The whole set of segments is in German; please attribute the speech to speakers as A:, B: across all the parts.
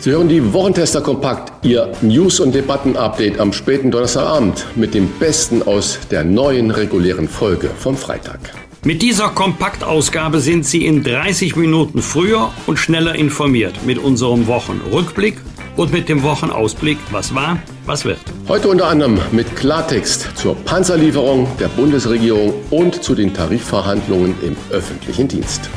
A: Sie hören die Wochentester Kompakt, Ihr News- und Debatten-Update am späten Donnerstagabend mit dem Besten aus der neuen regulären Folge vom Freitag.
B: Mit dieser Kompaktausgabe sind Sie in 30 Minuten früher und schneller informiert mit unserem Wochenrückblick und mit dem Wochenausblick, was war, was wird.
A: Heute unter anderem mit Klartext zur Panzerlieferung der Bundesregierung und zu den Tarifverhandlungen im öffentlichen Dienst.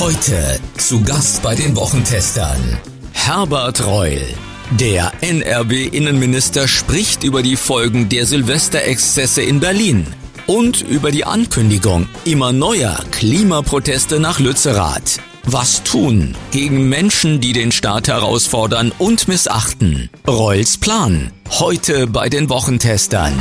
C: Heute zu Gast bei den Wochentestern Herbert Reul. Der NRW-Innenminister spricht über die Folgen der Silvesterexzesse in Berlin und über die Ankündigung immer neuer Klimaproteste nach Lützerath. Was tun gegen Menschen, die den Staat herausfordern und missachten? Reuls Plan. Heute bei den Wochentestern.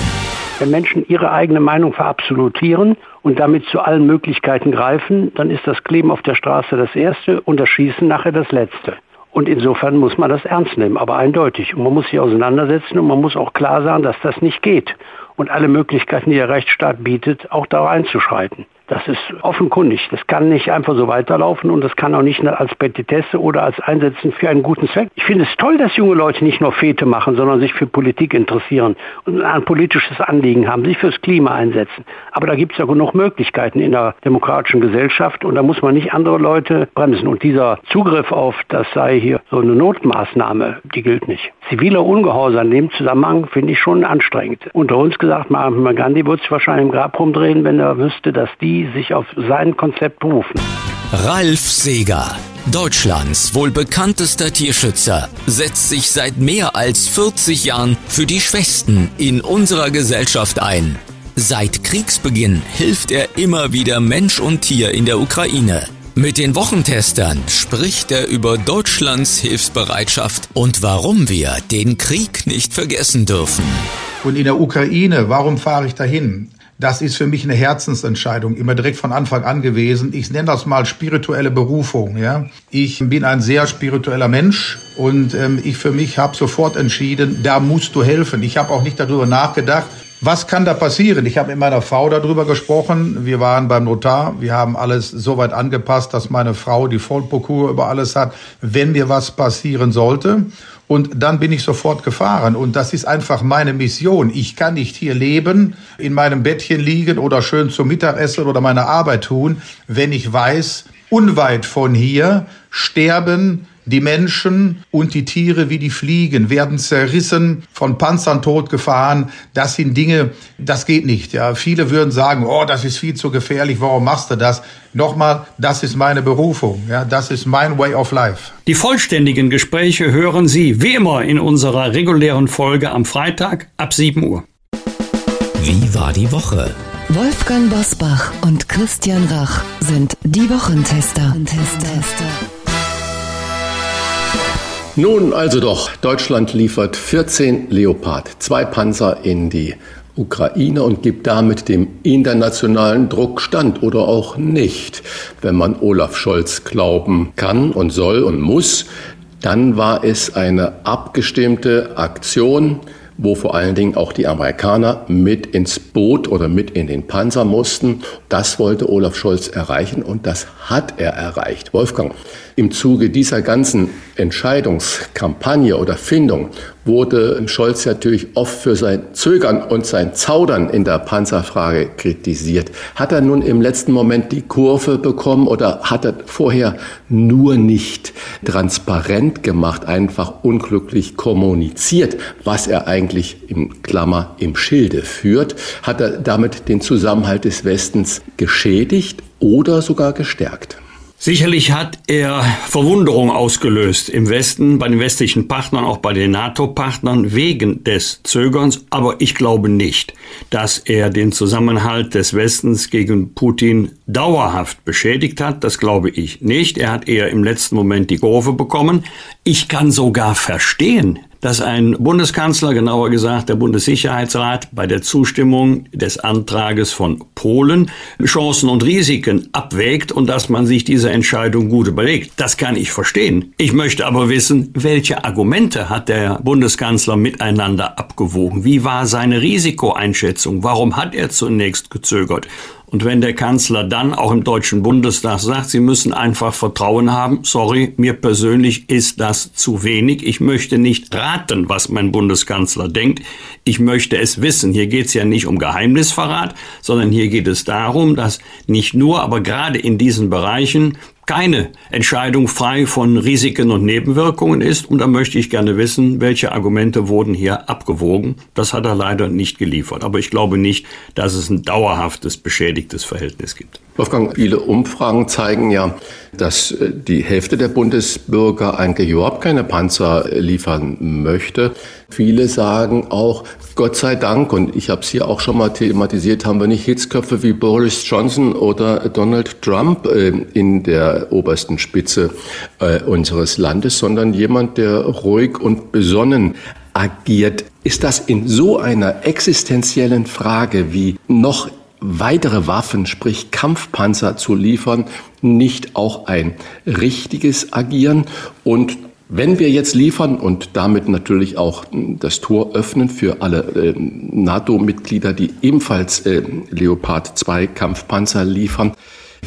D: Wenn Menschen ihre eigene Meinung verabsolutieren und damit zu allen Möglichkeiten greifen, dann ist das Kleben auf der Straße das Erste und das Schießen nachher das Letzte. Und insofern muss man das ernst nehmen, aber eindeutig. Und man muss sich auseinandersetzen und man muss auch klar sagen, dass das nicht geht. Und alle Möglichkeiten, die der Rechtsstaat bietet, auch da einzuschreiten. Das ist offenkundig. Das kann nicht einfach so weiterlaufen und das kann auch nicht als Petitesse oder als Einsetzen für einen guten Zweck. Ich finde es toll, dass junge Leute nicht nur Fete machen, sondern sich für Politik interessieren und ein politisches Anliegen haben, sich fürs Klima einsetzen. Aber da gibt es ja genug Möglichkeiten in der demokratischen Gesellschaft und da muss man nicht andere Leute bremsen. Und dieser Zugriff auf, das sei hier so eine Notmaßnahme, die gilt nicht. Ziviler Ungehorsam in dem Zusammenhang finde ich schon anstrengend. Unter uns gesagt, Mahatma Gandhi würde sich wahrscheinlich im Grab rumdrehen, wenn er wüsste, dass die sich auf sein Konzept berufen.
C: Ralf Seeger, Deutschlands wohl bekanntester Tierschützer, setzt sich seit mehr als 40 Jahren für die Schwächsten in unserer Gesellschaft ein. Seit Kriegsbeginn hilft er immer wieder Mensch und Tier in der Ukraine. Mit den Wochentestern spricht er über Deutschlands Hilfsbereitschaft und warum wir den Krieg nicht vergessen dürfen.
E: Und in der Ukraine, warum fahre ich dahin? Das ist für mich eine Herzensentscheidung, immer direkt von Anfang an gewesen. Ich nenne das mal spirituelle Berufung. Ja, ich bin ein sehr spiritueller Mensch und ähm, ich für mich habe sofort entschieden, da musst du helfen. Ich habe auch nicht darüber nachgedacht, was kann da passieren? Ich habe mit meiner Frau darüber gesprochen. Wir waren beim Notar. Wir haben alles so weit angepasst, dass meine Frau die Vollprokur über alles hat, wenn mir was passieren sollte. Und dann bin ich sofort gefahren. Und das ist einfach meine Mission. Ich kann nicht hier leben, in meinem Bettchen liegen oder schön zum Mittagessen oder meine Arbeit tun, wenn ich weiß, unweit von hier sterben die Menschen und die Tiere wie die Fliegen werden zerrissen, von Panzern totgefahren. Das sind Dinge, das geht nicht. Ja, viele würden sagen, oh, das ist viel zu gefährlich. Warum machst du das? Nochmal, das ist meine Berufung. Ja, das ist mein way of life.
B: Die vollständigen Gespräche hören Sie wie immer in unserer regulären Folge am Freitag ab 7 Uhr.
C: Wie war die Woche?
F: Wolfgang Bosbach und Christian Rach sind die Wochentester. Tester.
A: Nun also doch, Deutschland liefert 14 Leopard, zwei Panzer in die Ukraine und gibt damit dem internationalen Druck stand oder auch nicht. Wenn man Olaf Scholz glauben kann und soll und muss, dann war es eine abgestimmte Aktion, wo vor allen Dingen auch die Amerikaner mit ins Boot oder mit in den Panzer mussten. Das wollte Olaf Scholz erreichen und das hat er erreicht. Wolfgang, im Zuge dieser ganzen Entscheidungskampagne oder Findung wurde Scholz natürlich oft für sein Zögern und sein Zaudern in der Panzerfrage kritisiert. Hat er nun im letzten Moment die Kurve bekommen oder hat er vorher nur nicht transparent gemacht, einfach unglücklich kommuniziert, was er eigentlich im Klammer im Schilde führt? Hat er damit den Zusammenhalt des Westens geschädigt oder sogar gestärkt?
B: Sicherlich hat er Verwunderung ausgelöst im Westen, bei den westlichen Partnern, auch bei den NATO-Partnern wegen des Zögerns. Aber ich glaube nicht, dass er den Zusammenhalt des Westens gegen Putin dauerhaft beschädigt hat. Das glaube ich nicht. Er hat eher im letzten Moment die Kurve bekommen. Ich kann sogar verstehen, dass ein Bundeskanzler, genauer gesagt der Bundessicherheitsrat, bei der Zustimmung des Antrages von Polen Chancen und Risiken abwägt und dass man sich diese Entscheidung gut überlegt. Das kann ich verstehen. Ich möchte aber wissen, welche Argumente hat der Bundeskanzler miteinander abgewogen? Wie war seine Risikoeinschätzung? Warum hat er zunächst gezögert? Und wenn der Kanzler dann auch im Deutschen Bundestag sagt, Sie müssen einfach Vertrauen haben, sorry, mir persönlich ist das zu wenig. Ich möchte nicht raten, was mein Bundeskanzler denkt. Ich möchte es wissen. Hier geht es ja nicht um Geheimnisverrat, sondern hier geht es darum, dass nicht nur, aber gerade in diesen Bereichen keine Entscheidung frei von Risiken und Nebenwirkungen ist. Und da möchte ich gerne wissen, welche Argumente wurden hier abgewogen. Das hat er leider nicht geliefert. Aber ich glaube nicht, dass es ein dauerhaftes beschädigtes Verhältnis gibt.
A: Wolfgang, viele Umfragen zeigen ja, dass äh, die Hälfte der Bundesbürger eigentlich überhaupt keine Panzer liefern möchte. Viele sagen auch, Gott sei Dank, und ich habe es hier auch schon mal thematisiert, haben wir nicht Hitzköpfe wie Boris Johnson oder Donald Trump äh, in der obersten Spitze äh, unseres Landes, sondern jemand, der ruhig und besonnen agiert. Ist das in so einer existenziellen Frage wie noch weitere Waffen, sprich Kampfpanzer zu liefern, nicht auch ein richtiges Agieren? Und wenn wir jetzt liefern und damit natürlich auch das Tor öffnen für alle äh, NATO-Mitglieder, die ebenfalls äh, Leopard 2 Kampfpanzer liefern,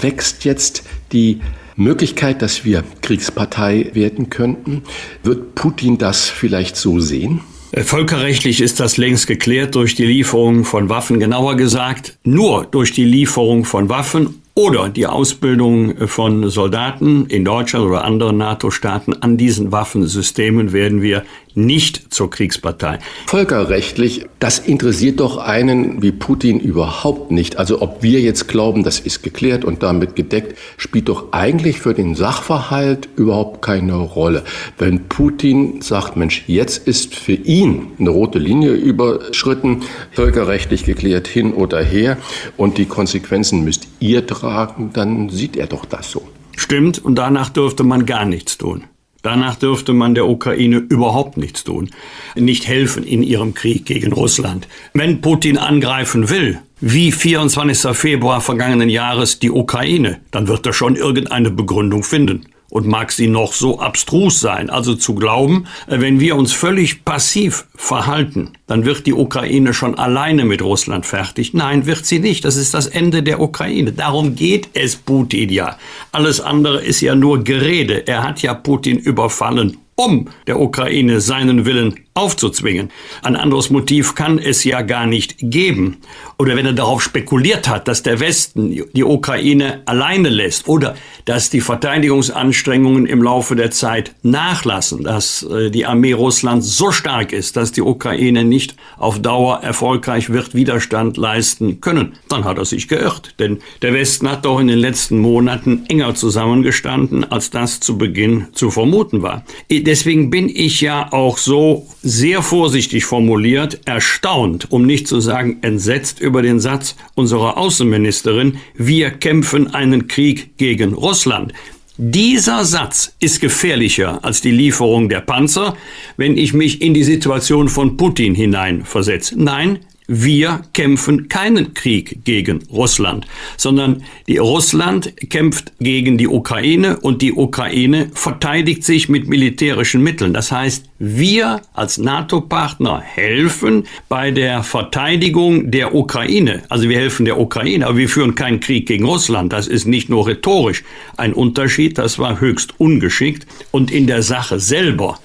A: wächst jetzt die Möglichkeit, dass wir Kriegspartei werden könnten. Wird Putin das vielleicht so sehen?
B: Äh, völkerrechtlich ist das längst geklärt durch die Lieferung von Waffen, genauer gesagt nur durch die Lieferung von Waffen oder die Ausbildung von Soldaten in Deutschland oder anderen NATO-Staaten an diesen Waffensystemen werden wir nicht zur Kriegspartei.
A: Völkerrechtlich, das interessiert doch einen wie Putin überhaupt nicht. Also ob wir jetzt glauben, das ist geklärt und damit gedeckt, spielt doch eigentlich für den Sachverhalt überhaupt keine Rolle. Wenn Putin sagt, Mensch, jetzt ist für ihn eine rote Linie überschritten, völkerrechtlich geklärt hin oder her und die Konsequenzen müsst ihr tragen, dann sieht er doch das so.
B: Stimmt, und danach dürfte man gar nichts tun. Danach dürfte man der Ukraine überhaupt nichts tun, nicht helfen in ihrem Krieg gegen Russland. Wenn Putin angreifen will, wie 24. Februar vergangenen Jahres die Ukraine, dann wird er schon irgendeine Begründung finden und mag sie noch so abstrus sein. Also zu glauben, äh, wenn wir uns völlig passiv verhalten, dann wird die Ukraine schon alleine mit Russland fertig. Nein, wird sie nicht. Das ist das Ende der Ukraine. Darum geht es Putin ja. Alles andere ist ja nur Gerede. Er hat ja Putin überfallen um der Ukraine seinen Willen aufzuzwingen. Ein anderes Motiv kann es ja gar nicht geben. Oder wenn er darauf spekuliert hat, dass der Westen die Ukraine alleine lässt oder dass die Verteidigungsanstrengungen im Laufe der Zeit nachlassen, dass äh, die Armee Russlands so stark ist, dass die Ukraine nicht auf Dauer erfolgreich wird Widerstand leisten können, dann hat er sich geirrt. Denn der Westen hat doch in den letzten Monaten enger zusammengestanden, als das zu Beginn zu vermuten war. Deswegen bin ich ja auch so sehr vorsichtig formuliert, erstaunt, um nicht zu sagen entsetzt über den Satz unserer Außenministerin, wir kämpfen einen Krieg gegen Russland. Dieser Satz ist gefährlicher als die Lieferung der Panzer, wenn ich mich in die Situation von Putin hineinversetze. Nein, wir kämpfen keinen Krieg gegen Russland, sondern die Russland kämpft gegen die Ukraine und die Ukraine verteidigt sich mit militärischen Mitteln. Das heißt, wir als NATO-Partner helfen bei der Verteidigung der Ukraine. Also wir helfen der Ukraine, aber wir führen keinen Krieg gegen Russland. Das ist nicht nur rhetorisch ein Unterschied, das war höchst ungeschickt. Und in der Sache selber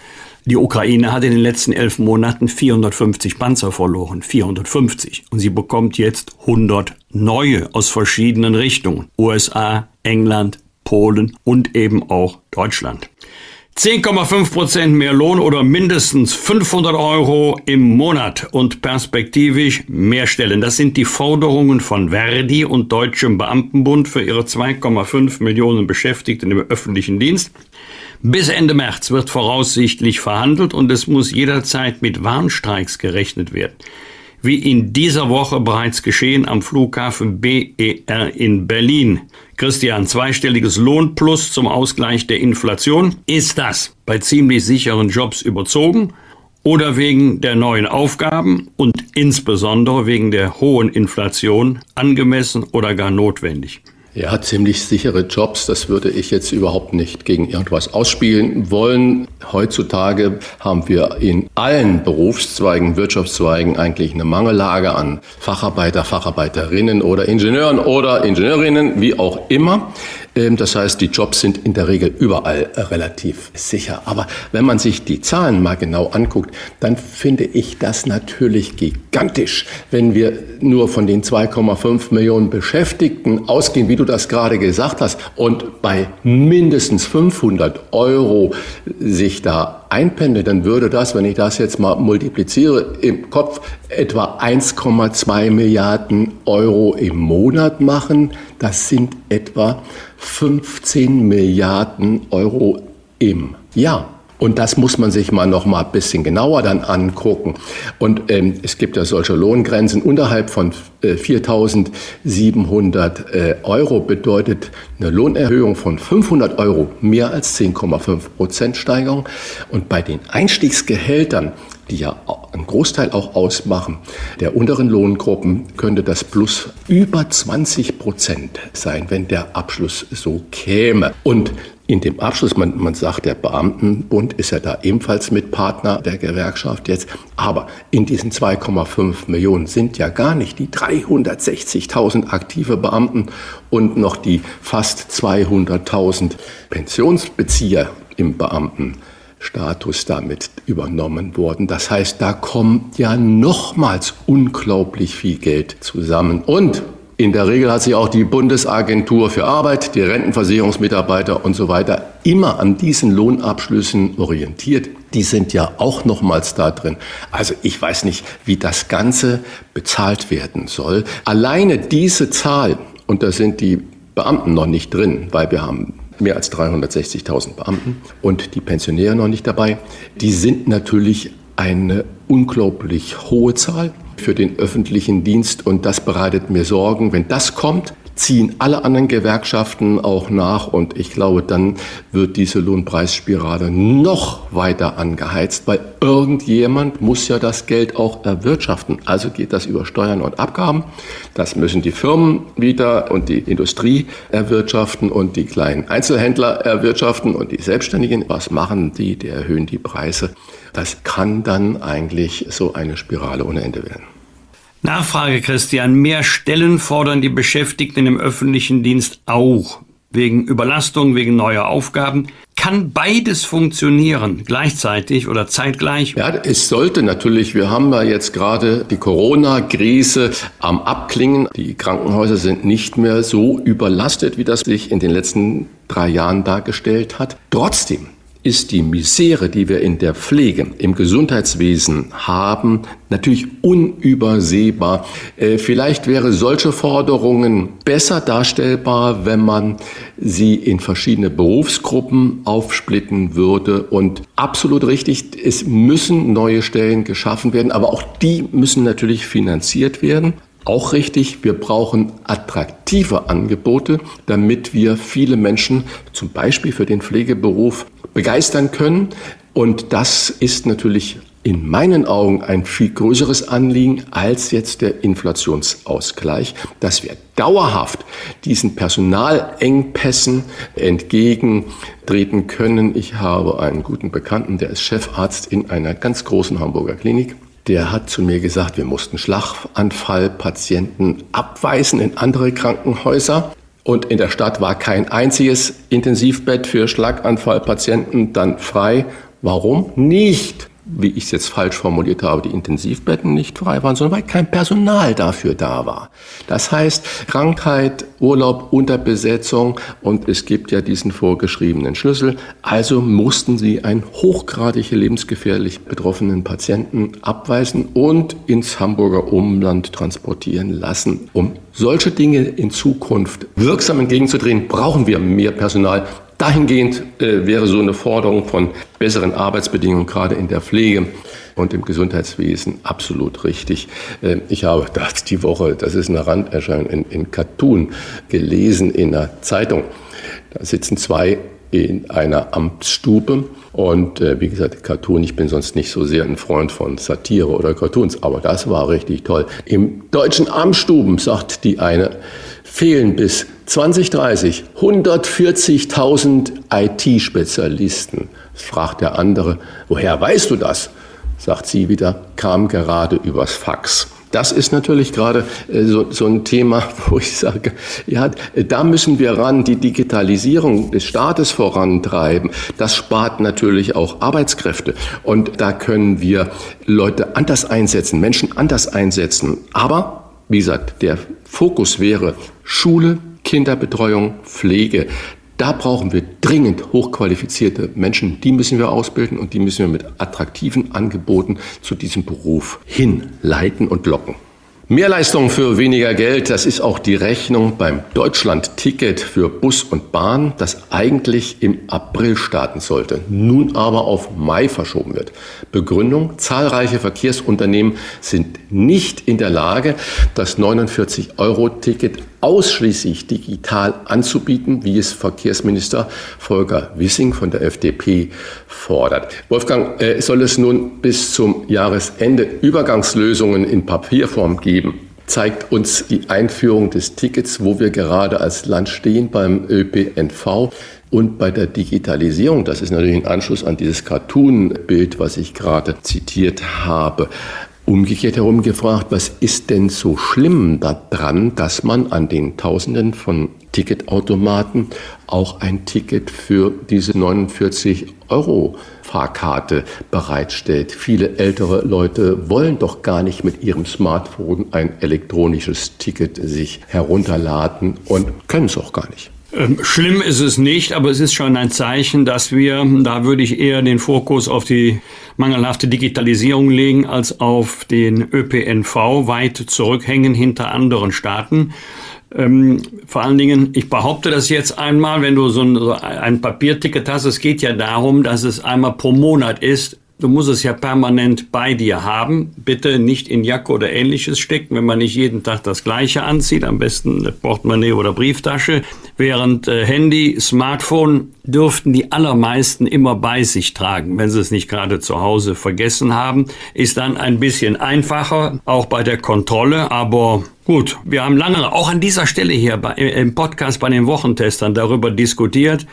B: die Ukraine hat in den letzten elf Monaten 450 Panzer verloren. 450. Und sie bekommt jetzt 100 neue aus verschiedenen Richtungen. USA, England, Polen und eben auch Deutschland. 10,5 Prozent mehr Lohn oder mindestens 500 Euro im Monat und perspektivisch mehr Stellen. Das sind die Forderungen von Verdi und Deutschem Beamtenbund für ihre 2,5 Millionen Beschäftigten im öffentlichen Dienst. Bis Ende März wird voraussichtlich verhandelt und es muss jederzeit mit Warnstreiks gerechnet werden wie in dieser Woche bereits geschehen am Flughafen BER in Berlin. Christian, zweistelliges Lohnplus zum Ausgleich der Inflation. Ist das bei ziemlich sicheren Jobs überzogen oder wegen der neuen Aufgaben und insbesondere wegen der hohen Inflation angemessen oder gar notwendig?
A: Ja, ziemlich sichere Jobs, das würde ich jetzt überhaupt nicht gegen irgendwas ausspielen wollen. Heutzutage haben wir in allen Berufszweigen, Wirtschaftszweigen eigentlich eine Mangellage an Facharbeiter, Facharbeiterinnen oder Ingenieuren oder Ingenieurinnen, wie auch immer. Ähm, das heißt, die Jobs sind in der Regel überall äh, relativ sicher. Aber wenn man sich die Zahlen mal genau anguckt, dann finde ich das natürlich gigantisch, wenn wir nur von den 2,5 Millionen Beschäftigten ausgehen, wie du das gerade gesagt hast, und bei mindestens 500 Euro sich da einpendelt, dann würde das, wenn ich das jetzt mal multipliziere, im Kopf etwa 1,2 Milliarden Euro im Monat machen. Das sind etwa 15 Milliarden Euro im Jahr. Und das muss man sich mal noch mal ein bisschen genauer dann angucken. Und ähm, es gibt ja solche Lohngrenzen unterhalb von äh, 4.700 äh, Euro bedeutet eine Lohnerhöhung von 500 Euro mehr als 10,5 Prozent Steigerung. Und bei den Einstiegsgehältern die ja einen Großteil auch ausmachen, der unteren Lohngruppen, könnte das Plus über 20 Prozent sein, wenn der Abschluss so käme. Und in dem Abschluss, man, man sagt, der Beamtenbund ist ja da ebenfalls Mitpartner der Gewerkschaft jetzt, aber in diesen 2,5 Millionen sind ja gar nicht die 360.000 aktive Beamten und noch die fast 200.000 Pensionsbezieher im Beamtenstatus damit übernommen worden. Das heißt, da kommt ja nochmals unglaublich viel Geld zusammen. Und in der Regel hat sich auch die Bundesagentur für Arbeit, die Rentenversicherungsmitarbeiter und so weiter immer an diesen Lohnabschlüssen orientiert. Die sind ja auch nochmals da drin. Also ich weiß nicht, wie das Ganze bezahlt werden soll. Alleine diese Zahl, und da sind die Beamten noch nicht drin, weil wir haben mehr als 360.000 Beamten und die Pensionäre noch nicht dabei, die sind natürlich eine unglaublich hohe Zahl für den öffentlichen Dienst und das bereitet mir Sorgen. Wenn das kommt, ziehen alle anderen Gewerkschaften auch nach und ich glaube, dann wird diese Lohnpreisspirale noch weiter angeheizt, weil irgendjemand muss ja das Geld auch erwirtschaften. Also geht das über Steuern und Abgaben. Das müssen die Firmen wieder und die Industrie erwirtschaften und die kleinen Einzelhändler erwirtschaften und die Selbstständigen. Was machen die? Die erhöhen die Preise. Das kann dann eigentlich so eine Spirale ohne Ende werden.
B: Nachfrage, Christian. Mehr Stellen fordern die Beschäftigten im öffentlichen Dienst auch. Wegen Überlastung, wegen neuer Aufgaben. Kann beides funktionieren, gleichzeitig oder zeitgleich?
A: Ja, es sollte natürlich. Wir haben ja jetzt gerade die Corona-Krise am Abklingen. Die Krankenhäuser sind nicht mehr so überlastet, wie das sich in den letzten drei Jahren dargestellt hat. Trotzdem ist die Misere, die wir in der Pflege, im Gesundheitswesen haben, natürlich unübersehbar. Äh, vielleicht wäre solche Forderungen besser darstellbar, wenn man sie in verschiedene Berufsgruppen aufsplitten würde. Und absolut richtig, es müssen neue Stellen geschaffen werden, aber auch die müssen natürlich finanziert werden. Auch richtig, wir brauchen attraktive Angebote, damit wir viele Menschen zum Beispiel für den Pflegeberuf begeistern können. Und das ist natürlich in meinen Augen ein viel größeres Anliegen als jetzt der Inflationsausgleich, dass wir dauerhaft diesen Personalengpässen entgegentreten können. Ich habe einen guten Bekannten, der ist Chefarzt in einer ganz großen Hamburger Klinik. Der hat zu mir gesagt, wir mussten Schlaganfallpatienten abweisen in andere Krankenhäuser. Und in der Stadt war kein einziges Intensivbett für Schlaganfallpatienten dann frei. Warum? Nicht, wie ich es jetzt falsch formuliert habe, die Intensivbetten nicht frei waren, sondern weil kein Personal dafür da war. Das heißt, Krankheit, Urlaub, Unterbesetzung und es gibt ja diesen vorgeschriebenen Schlüssel. Also mussten sie einen hochgradig lebensgefährlich betroffenen Patienten abweisen und ins Hamburger Umland transportieren lassen. Um solche Dinge in Zukunft wirksam entgegenzudrehen, brauchen wir mehr Personal. Dahingehend äh, wäre so eine Forderung von besseren Arbeitsbedingungen gerade in der Pflege und im Gesundheitswesen absolut richtig. Äh, ich habe das die Woche, das ist eine Randerscheinung, in, in Cartoon gelesen in einer Zeitung. Da sitzen zwei in einer Amtsstube. Und äh, wie gesagt, Cartoon, ich bin sonst nicht so sehr ein Freund von Satire oder Cartoons, aber das war richtig toll. Im deutschen Amtsstuben, sagt die eine, fehlen bis 2030 140.000 IT-Spezialisten. Fragt der andere, woher weißt du das? Sagt sie wieder, kam gerade übers Fax. Das ist natürlich gerade äh, so, so, ein Thema, wo ich sage, ja, da müssen wir ran, die Digitalisierung des Staates vorantreiben. Das spart natürlich auch Arbeitskräfte. Und da können wir Leute anders einsetzen, Menschen anders einsetzen. Aber wie gesagt, der Fokus wäre Schule, Kinderbetreuung, Pflege. Da brauchen wir dringend hochqualifizierte Menschen. Die müssen wir ausbilden und die müssen wir mit attraktiven Angeboten zu diesem Beruf hinleiten und locken. Mehrleistung für weniger Geld, das ist auch die Rechnung beim Deutschland-Ticket für Bus und Bahn, das eigentlich im April starten sollte, nun aber auf Mai verschoben wird. Begründung, zahlreiche Verkehrsunternehmen sind nicht in der Lage, das 49-Euro-Ticket ausschließlich digital anzubieten, wie es Verkehrsminister Volker Wissing von der FDP fordert. Wolfgang, äh, soll es nun bis zum Jahresende Übergangslösungen in Papierform geben? zeigt uns die Einführung des Tickets, wo wir gerade als Land stehen beim ÖPNV und bei der Digitalisierung. Das ist natürlich ein Anschluss an dieses Cartoon-Bild, was ich gerade zitiert habe. Umgekehrt herum gefragt, was ist denn so schlimm daran, dass man an den Tausenden von Ticketautomaten auch ein Ticket für diese 49 Euro Fahrkarte bereitstellt. Viele ältere Leute wollen doch gar nicht mit ihrem Smartphone ein elektronisches Ticket sich herunterladen und können es auch gar nicht.
B: Ähm, schlimm ist es nicht, aber es ist schon ein Zeichen, dass wir, da würde ich eher den Fokus auf die mangelhafte Digitalisierung legen, als auf den ÖPNV weit zurückhängen hinter anderen Staaten. Ähm, vor allen Dingen, ich behaupte das jetzt einmal, wenn du so ein, so ein Papierticket hast, es geht ja darum, dass es einmal pro Monat ist, Du musst es ja permanent bei dir haben. Bitte nicht in Jacke oder ähnliches stecken, wenn man nicht jeden Tag das Gleiche anzieht. Am besten eine Portemonnaie oder Brieftasche. Während äh, Handy, Smartphone dürften die allermeisten immer bei sich tragen. Wenn sie es nicht gerade zu Hause vergessen haben, ist dann ein bisschen einfacher, auch bei der Kontrolle. Aber gut, wir haben lange auch an dieser Stelle hier bei, im Podcast bei den Wochentestern darüber diskutiert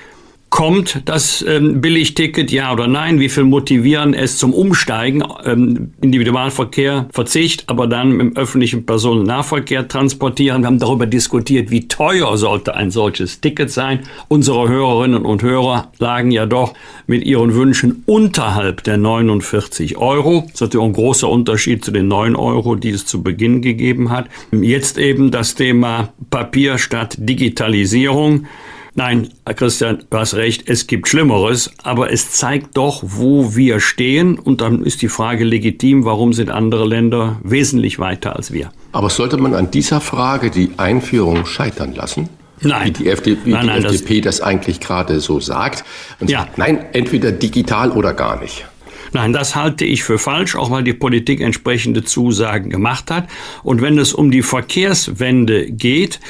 B: Kommt das ähm, Billigticket, ja oder nein? Wie viel motivieren es zum Umsteigen? Ähm, Individualverkehr, Verzicht, aber dann im öffentlichen Personennahverkehr transportieren. Wir haben darüber diskutiert, wie teuer sollte ein solches Ticket sein. Unsere Hörerinnen und Hörer lagen ja doch mit ihren Wünschen unterhalb der 49 Euro. Das ist natürlich ein großer Unterschied zu den 9 Euro, die es zu Beginn gegeben hat. Jetzt eben das Thema Papier statt Digitalisierung. Nein, Christian, du hast recht, es gibt Schlimmeres, aber es zeigt doch, wo wir stehen und dann ist die Frage legitim, warum sind andere Länder wesentlich weiter als wir.
A: Aber sollte man an dieser Frage die Einführung scheitern lassen?
B: Nein.
A: Wie die, FD, wie nein, nein, die FDP das, das, eigentlich gerade so sagt. Und ja. sagt, nein, entweder digital oder gar nicht.
B: Nein, das halte ich für falsch, auch weil die Politik entsprechende Zusagen gemacht hat. Und wenn es um die Verkehrswende geht,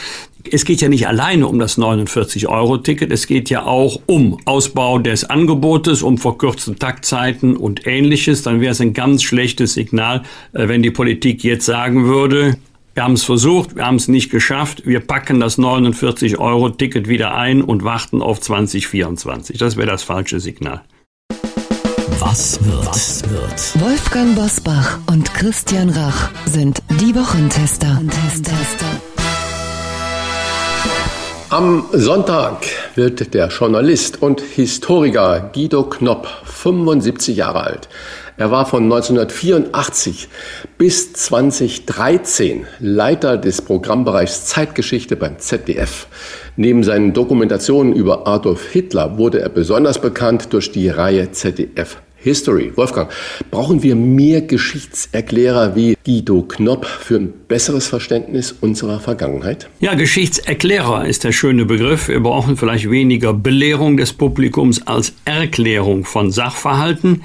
B: es geht ja nicht alleine um das 49-Euro-Ticket, es geht ja auch um Ausbau des Angebotes, um verkürzte Taktzeiten und ähnliches. Dann wäre es ein ganz schlechtes Signal, äh, wenn die Politik jetzt sagen würde, wir haben es versucht, wir haben es nicht geschafft, wir packen das 49-Euro-Ticket wieder ein und warten auf 2024. Das wäre das falsche Signal.
F: Was wird? Was wird? Wolfgang Bosbach und Christian Rach sind die Wochentester. Wochentester.
A: Am Sonntag wird der Journalist und Historiker Guido Knopp 75 Jahre alt. Er war von 1984 bis 2013 Leiter des Programmbereichs Zeitgeschichte beim ZDF. Neben seinen Dokumentationen über Adolf Hitler wurde er besonders bekannt durch die Reihe ZDF History. Wolfgang, brauchen wir mehr Geschichtserklärer wie Guido Knopp für ein besseres Verständnis unserer Vergangenheit?
B: Ja, Geschichtserklärer ist der schöne Begriff. Wir brauchen vielleicht weniger Belehrung des Publikums als Erklärung von Sachverhalten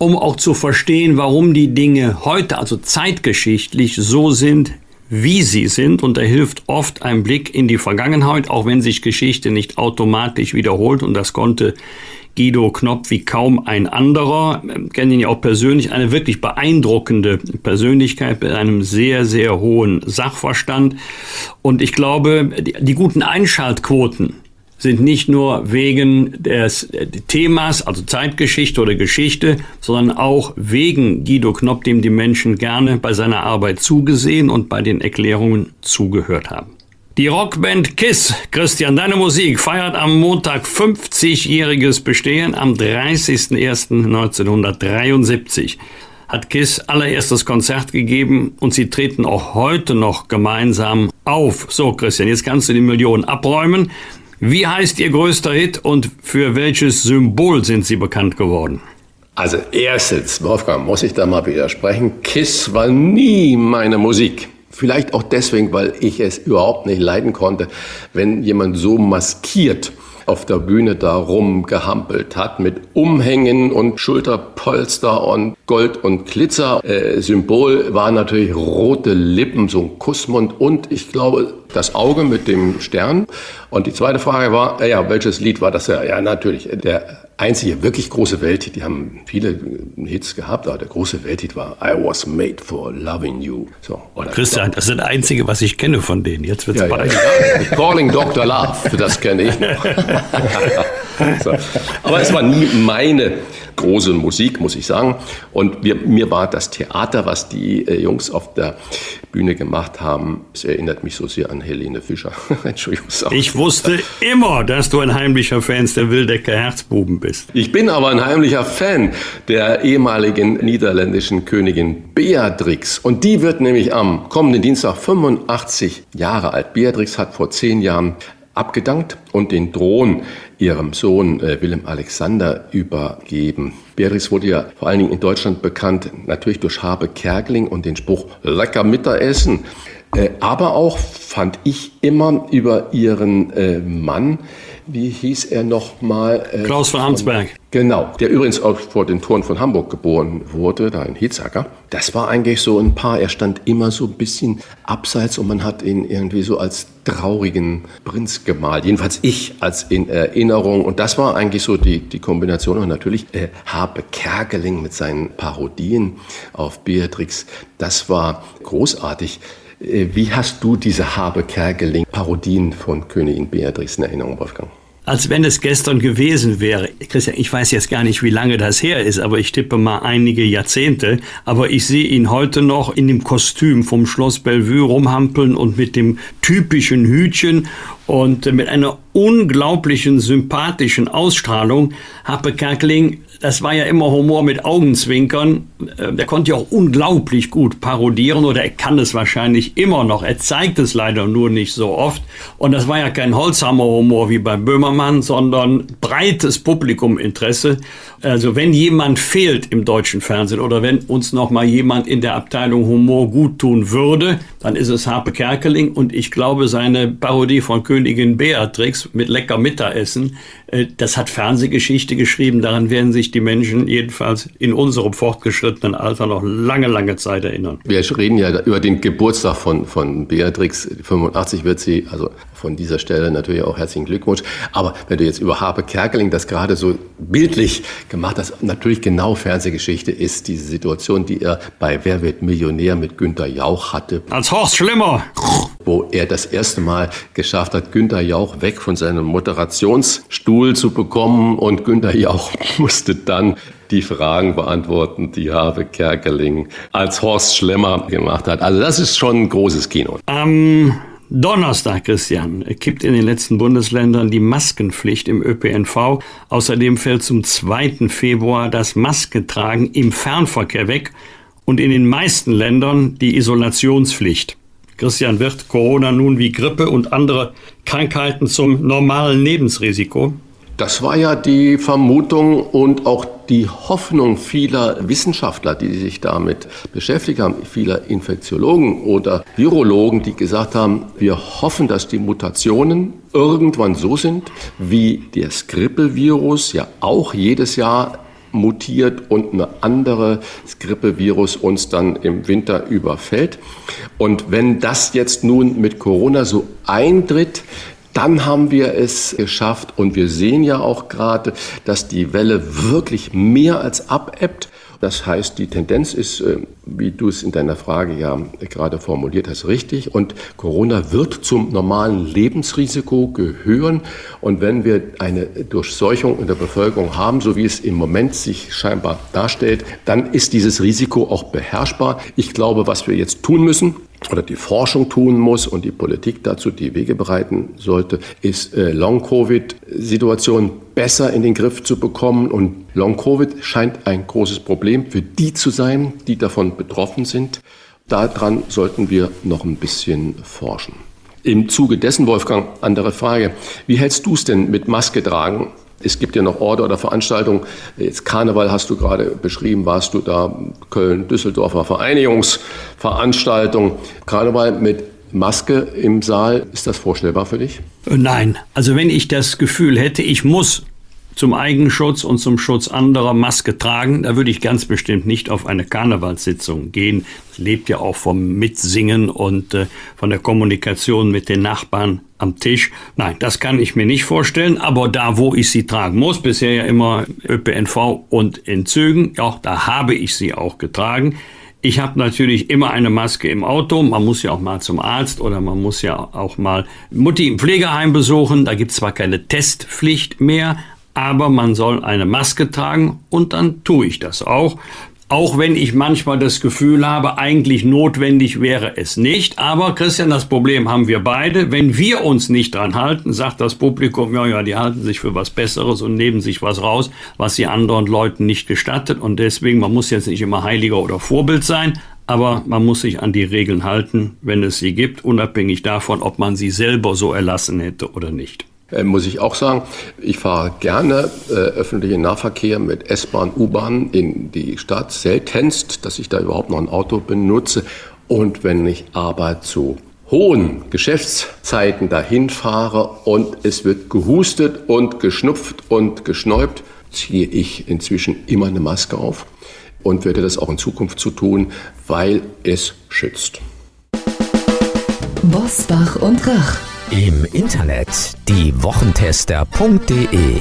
B: um auch zu verstehen, warum die Dinge heute, also zeitgeschichtlich, so sind, wie sie sind. Und da hilft oft ein Blick in die Vergangenheit, auch wenn sich Geschichte nicht automatisch wiederholt. Und das konnte Guido Knopp wie kaum ein anderer. Ich kenne ihn ja auch persönlich, eine wirklich beeindruckende Persönlichkeit mit einem sehr, sehr hohen Sachverstand. Und ich glaube, die, die guten Einschaltquoten, sind nicht nur wegen des Themas, also Zeitgeschichte oder Geschichte, sondern auch wegen Guido Knopp, dem die Menschen gerne bei seiner Arbeit zugesehen und bei den Erklärungen zugehört haben. Die Rockband Kiss, Christian, deine Musik feiert am Montag 50-jähriges Bestehen am 30.01.1973 hat Kiss allererstes Konzert gegeben und sie treten auch heute noch gemeinsam auf. So, Christian, jetzt kannst du die Millionen abräumen. Wie heißt Ihr größter Hit und für welches Symbol sind Sie bekannt geworden?
A: Also erstens, Wolfgang, muss ich da mal widersprechen. Kiss war nie meine Musik. Vielleicht auch deswegen, weil ich es überhaupt nicht leiden konnte, wenn jemand so maskiert auf der Bühne da rumgehampelt hat mit Umhängen und Schulterpolster und Gold und Glitzer. Äh, Symbol war natürlich rote Lippen, so ein Kussmund und ich glaube das Auge mit dem Stern. Und die zweite Frage war, ja, welches Lied war das? Ja, natürlich, der einzige wirklich große Welthit. Die haben viele Hits gehabt, aber der große Welthit war I Was Made for Loving You.
B: So, Christian, das ist das Einzige, was ich kenne von denen. Jetzt wird's
A: ja, ja, ja, Calling Dr. Love, das kenne ich noch. so. Aber es war nie meine große Musik, muss ich sagen. Und wir, mir war das Theater, was die äh, Jungs auf der Bühne gemacht haben, es erinnert mich so sehr an Helene Fischer.
B: Entschuldigung. Ich wusste immer, dass du ein heimlicher Fan der Wildecker Herzbuben bist.
A: Ich bin aber ein heimlicher Fan der ehemaligen niederländischen Königin Beatrix. Und die wird nämlich am kommenden Dienstag 85 Jahre alt. Beatrix hat vor zehn Jahren abgedankt und den Thron ihrem Sohn äh, Willem Alexander übergeben. Beatrix wurde ja vor allen Dingen in Deutschland bekannt, natürlich durch Habe Kerkeling und den Spruch lecker Mittagessen. Äh, aber auch fand ich immer über ihren äh, Mann, wie hieß er nochmal?
B: Äh, Klaus von Amtsberg.
A: Genau, der übrigens auch vor den Toren von Hamburg geboren wurde, da in Hitzacker. Das war eigentlich so ein Paar. Er stand immer so ein bisschen abseits und man hat ihn irgendwie so als traurigen Prinz gemalt. Jedenfalls ich als in Erinnerung. Und das war eigentlich so die, die Kombination. Und natürlich äh, Habe Kerkeling mit seinen Parodien auf Beatrix. Das war großartig. Äh, wie hast du diese Habe Kerkeling Parodien von Königin Beatrix in Erinnerung, Wolfgang?
B: als wenn es gestern gewesen wäre. Christian, ich weiß jetzt gar nicht, wie lange das her ist, aber ich tippe mal einige Jahrzehnte. Aber ich sehe ihn heute noch in dem Kostüm vom Schloss Bellevue rumhampeln und mit dem typischen Hütchen und mit einer unglaublichen sympathischen Ausstrahlung. Happe Kerkeling das war ja immer Humor mit Augenzwinkern. Äh, der konnte ja auch unglaublich gut parodieren oder er kann es wahrscheinlich immer noch. Er zeigt es leider nur nicht so oft. Und das war ja kein Holzhammer-Humor wie bei Böhmermann, sondern breites Publikuminteresse. Also wenn jemand fehlt im deutschen Fernsehen oder wenn uns noch mal jemand in der Abteilung Humor gut tun würde, dann ist es Harpe Kerkeling und ich glaube seine Parodie von Königin Beatrix mit lecker Mittagessen, äh, das hat Fernsehgeschichte geschrieben. Daran werden sich die Menschen jedenfalls in unserem fortgeschrittenen Alter noch lange, lange Zeit erinnern.
A: Wir reden ja über den Geburtstag von, von Beatrix. 85 wird sie, also von dieser Stelle natürlich auch herzlichen Glückwunsch. Aber wenn du jetzt über Harpe Kerkeling das gerade so bildlich gemacht hast, natürlich genau Fernsehgeschichte ist diese Situation, die er bei Wer wird Millionär mit Günter Jauch hatte.
B: Als Horst Schlimmer!
A: Wo er das erste Mal geschafft hat, Günter Jauch weg von seinem Moderationsstuhl zu bekommen. Und Günter Jauch musste dann die Fragen beantworten, die Harpe Kerkeling als Horst Schlemmer gemacht hat. Also das ist schon ein großes Kino.
B: Am Donnerstag, Christian, kippt in den letzten Bundesländern die Maskenpflicht im ÖPNV. Außerdem fällt zum 2. Februar das Maskentragen im Fernverkehr weg und in den meisten Ländern die Isolationspflicht. Christian, wird Corona nun wie Grippe und andere Krankheiten zum normalen Lebensrisiko?
A: Das war ja die Vermutung und auch die Hoffnung vieler Wissenschaftler, die sich damit beschäftigt haben, vieler Infektiologen oder Virologen, die gesagt haben, wir hoffen, dass die Mutationen irgendwann so sind, wie das Grippevirus ja auch jedes Jahr mutiert und eine andere Grippevirus uns dann im Winter überfällt. Und wenn das jetzt nun mit Corona so eintritt, dann haben wir es geschafft und wir sehen ja auch gerade, dass die Welle wirklich mehr als abebbt. Das heißt, die Tendenz ist, äh, wie du es in deiner Frage ja gerade formuliert hast, richtig. Und Corona wird zum normalen Lebensrisiko gehören. Und wenn wir eine Durchseuchung in der Bevölkerung haben, so wie es im Moment sich scheinbar darstellt, dann ist dieses Risiko auch beherrschbar. Ich glaube, was wir jetzt tun müssen, oder die Forschung tun muss und die Politik dazu die Wege bereiten sollte, ist äh, Long-Covid-Situationen besser in den Griff zu bekommen. Und Long-Covid scheint ein großes Problem für die zu sein, die davon betroffen sind. Daran sollten wir noch ein bisschen forschen. Im Zuge dessen, Wolfgang, andere Frage. Wie hältst du es denn mit Maske tragen es gibt ja noch Orte oder Veranstaltungen. Jetzt Karneval hast du gerade beschrieben, warst du da, Köln, Düsseldorfer Vereinigungsveranstaltung. Karneval mit Maske im Saal, ist das vorstellbar für dich?
B: Nein, also wenn ich das Gefühl hätte, ich muss zum Eigenschutz und zum Schutz anderer Maske tragen, da würde ich ganz bestimmt nicht auf eine Karnevalssitzung gehen. Das lebt ja auch vom Mitsingen und äh, von der Kommunikation mit den Nachbarn am Tisch. Nein, das kann ich mir nicht vorstellen, aber da, wo ich sie tragen muss, bisher ja immer ÖPNV und in Zügen, ja, da habe ich sie auch getragen. Ich habe natürlich immer eine Maske im Auto. Man muss ja auch mal zum Arzt oder man muss ja auch mal Mutti im Pflegeheim besuchen. Da gibt es zwar keine Testpflicht mehr, aber man soll eine Maske tragen und dann tue ich das auch. Auch wenn ich manchmal das Gefühl habe, eigentlich notwendig wäre es nicht. Aber Christian, das Problem haben wir beide. Wenn wir uns nicht dran halten, sagt das Publikum, ja, ja, die halten sich für was Besseres und nehmen sich was raus, was sie anderen Leuten nicht gestattet. Und deswegen, man muss jetzt nicht immer Heiliger oder Vorbild sein, aber man muss sich an die Regeln halten, wenn es sie gibt, unabhängig davon, ob man sie selber so erlassen hätte oder nicht.
A: Äh, muss ich auch sagen, ich fahre gerne äh, öffentlichen Nahverkehr mit S-Bahn, U-Bahn in die Stadt. Seltenst, dass ich da überhaupt noch ein Auto benutze. Und wenn ich aber zu hohen Geschäftszeiten dahin fahre und es wird gehustet und geschnupft und geschnäubt, ziehe ich inzwischen immer eine Maske auf und werde das auch in Zukunft zu tun, weil es schützt.
F: Bosbach und Rach
C: im Internet diewochentester.de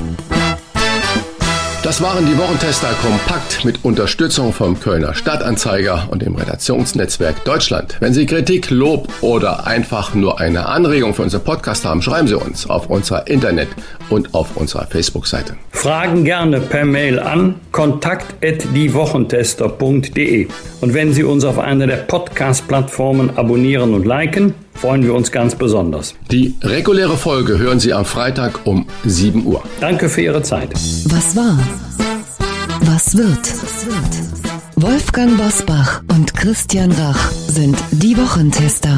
A: das waren die Wochentester kompakt mit Unterstützung vom Kölner Stadtanzeiger und dem Redaktionsnetzwerk Deutschland. Wenn Sie Kritik, Lob oder einfach nur eine Anregung für unseren Podcast haben, schreiben Sie uns auf unserer Internet- und auf unserer Facebook-Seite.
B: Fragen gerne per Mail an kontakt@diewochentester.de. Und wenn Sie uns auf einer der Podcast-Plattformen abonnieren und liken, freuen wir uns ganz besonders.
A: Die reguläre Folge hören Sie am Freitag um 7 Uhr.
B: Danke für Ihre Zeit.
F: Was war? Was wird? Wolfgang Bosbach und Christian Rach sind die Wochentester.